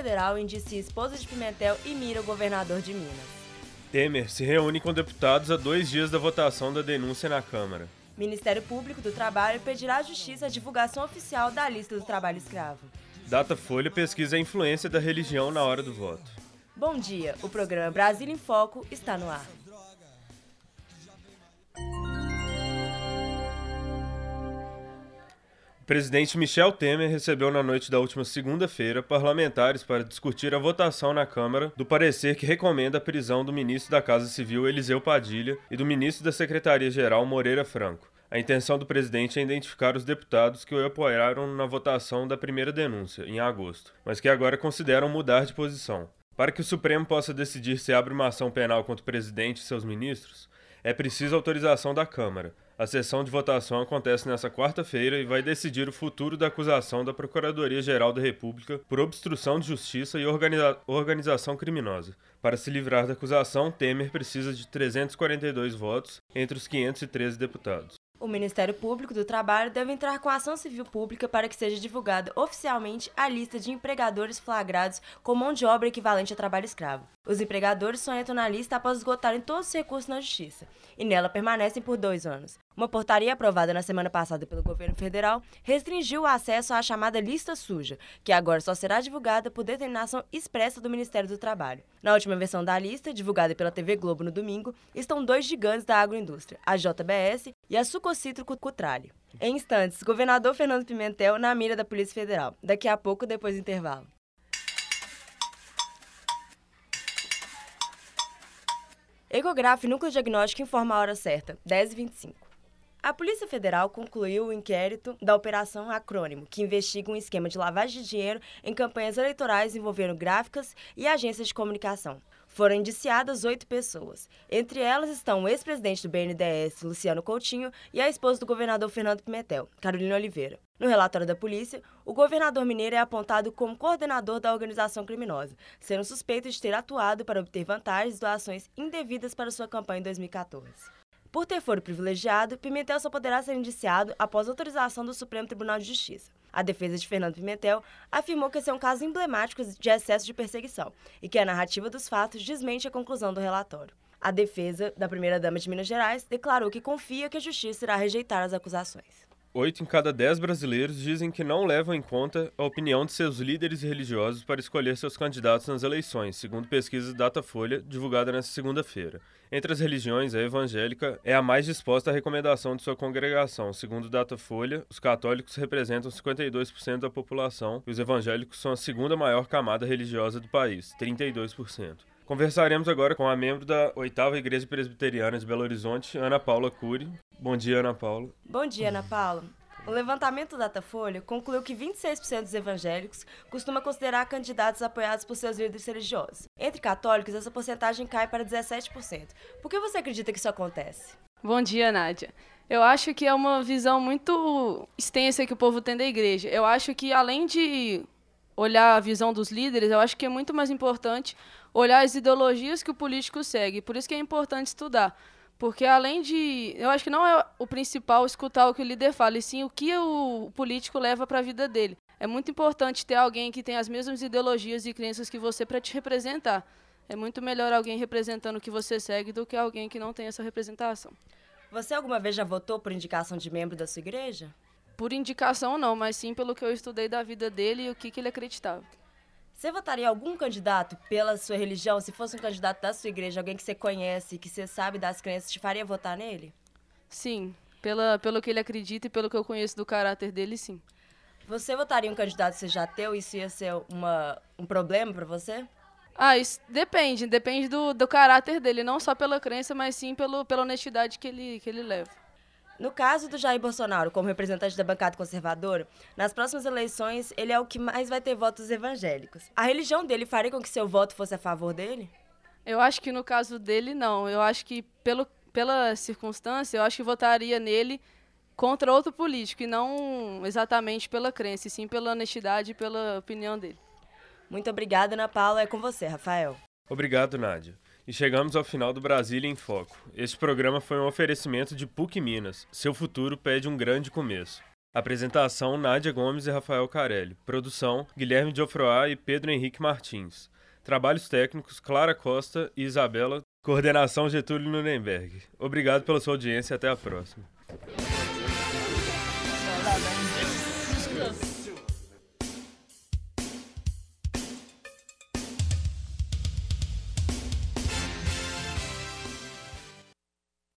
Federal indicia esposa de Pimentel e mira o governador de Minas. Temer se reúne com deputados a dois dias da votação da denúncia na Câmara. Ministério Público do Trabalho pedirá à Justiça a divulgação oficial da lista do trabalho escravo. Datafolha pesquisa a influência da religião na hora do voto. Bom dia, o programa Brasil em Foco está no ar. Presidente Michel Temer recebeu na noite da última segunda-feira parlamentares para discutir a votação na Câmara do parecer que recomenda a prisão do ministro da Casa Civil Eliseu Padilha e do ministro da Secretaria-Geral Moreira Franco. A intenção do presidente é identificar os deputados que o apoiaram na votação da primeira denúncia, em agosto, mas que agora consideram mudar de posição. Para que o Supremo possa decidir se abre uma ação penal contra o presidente e seus ministros, é preciso autorização da Câmara. A sessão de votação acontece nesta quarta-feira e vai decidir o futuro da acusação da Procuradoria-Geral da República por obstrução de justiça e organiza organização criminosa. Para se livrar da acusação, Temer precisa de 342 votos entre os 513 deputados. O Ministério Público do Trabalho deve entrar com ação civil pública para que seja divulgada oficialmente a lista de empregadores flagrados com mão de obra equivalente a trabalho escravo. Os empregadores só entram na lista após esgotarem todos os recursos na Justiça, e nela permanecem por dois anos. Uma portaria aprovada na semana passada pelo governo federal restringiu o acesso à chamada lista suja, que agora só será divulgada por determinação expressa do Ministério do Trabalho. Na última versão da lista, divulgada pela TV Globo no domingo, estão dois gigantes da agroindústria, a JBS e a Sucocitro Cutrale. Em instantes, governador Fernando Pimentel na mira da Polícia Federal. Daqui a pouco, depois do intervalo. Ecograf Núcleo Diagnóstico informa a hora certa, 10h25. A Polícia Federal concluiu o inquérito da Operação Acrônimo, que investiga um esquema de lavagem de dinheiro em campanhas eleitorais envolvendo gráficas e agências de comunicação. Foram indiciadas oito pessoas. Entre elas estão o ex-presidente do BNDES, Luciano Coutinho, e a esposa do governador Fernando Pimentel, Carolina Oliveira. No relatório da polícia, o governador mineiro é apontado como coordenador da organização criminosa, sendo suspeito de ter atuado para obter vantagens e doações indevidas para sua campanha em 2014. Por ter foro privilegiado, Pimentel só poderá ser indiciado após autorização do Supremo Tribunal de Justiça. A defesa de Fernando Pimentel afirmou que esse é um caso emblemático de excesso de perseguição e que a narrativa dos fatos desmente a conclusão do relatório. A defesa da primeira-dama de Minas Gerais declarou que confia que a justiça irá rejeitar as acusações. Oito em cada dez brasileiros dizem que não levam em conta a opinião de seus líderes religiosos para escolher seus candidatos nas eleições, segundo pesquisa Datafolha, divulgada nesta segunda-feira. Entre as religiões, a evangélica é a mais disposta à recomendação de sua congregação. Segundo Datafolha, os católicos representam 52% da população e os evangélicos são a segunda maior camada religiosa do país, 32%. Conversaremos agora com a membro da oitava Igreja Presbiteriana de Belo Horizonte, Ana Paula Cury. Bom dia, Ana Paula. Bom dia, Ana Paula. O levantamento Datafolha concluiu que 26% dos evangélicos costuma considerar candidatos apoiados por seus líderes religiosos. Entre católicos, essa porcentagem cai para 17%. Por que você acredita que isso acontece? Bom dia, Nádia. Eu acho que é uma visão muito extensa que o povo tem da igreja. Eu acho que, além de olhar a visão dos líderes, eu acho que é muito mais importante olhar as ideologias que o político segue. Por isso que é importante estudar. Porque além de. Eu acho que não é o principal escutar o que o líder fala, e sim o que o político leva para a vida dele. É muito importante ter alguém que tem as mesmas ideologias e crenças que você para te representar. É muito melhor alguém representando o que você segue do que alguém que não tem essa representação. Você alguma vez já votou por indicação de membro da sua igreja? Por indicação, não, mas sim pelo que eu estudei da vida dele e o que, que ele acreditava. Você votaria algum candidato pela sua religião? Se fosse um candidato da sua igreja, alguém que você conhece, que você sabe das crenças, te faria votar nele? Sim, pela, pelo que ele acredita e pelo que eu conheço do caráter dele, sim. Você votaria um candidato que você já teu? Isso ia ser uma, um problema para você? Ah, isso depende. Depende do, do caráter dele. Não só pela crença, mas sim pelo, pela honestidade que ele, que ele leva. No caso do Jair Bolsonaro, como representante da bancada conservadora, nas próximas eleições ele é o que mais vai ter votos evangélicos. A religião dele faria com que seu voto fosse a favor dele? Eu acho que no caso dele, não. Eu acho que, pelo, pela circunstância, eu acho que votaria nele contra outro político, e não exatamente pela crença, e sim pela honestidade e pela opinião dele. Muito obrigada, Ana Paula. É com você, Rafael. Obrigado, Nádia. E chegamos ao final do Brasília em Foco. Este programa foi um oferecimento de PUC Minas. Seu futuro pede um grande começo. Apresentação Nádia Gomes e Rafael Carelli. Produção Guilherme Diofroá e Pedro Henrique Martins. Trabalhos técnicos Clara Costa e Isabela. Coordenação Getúlio Nuremberg. Obrigado pela sua audiência e até a próxima.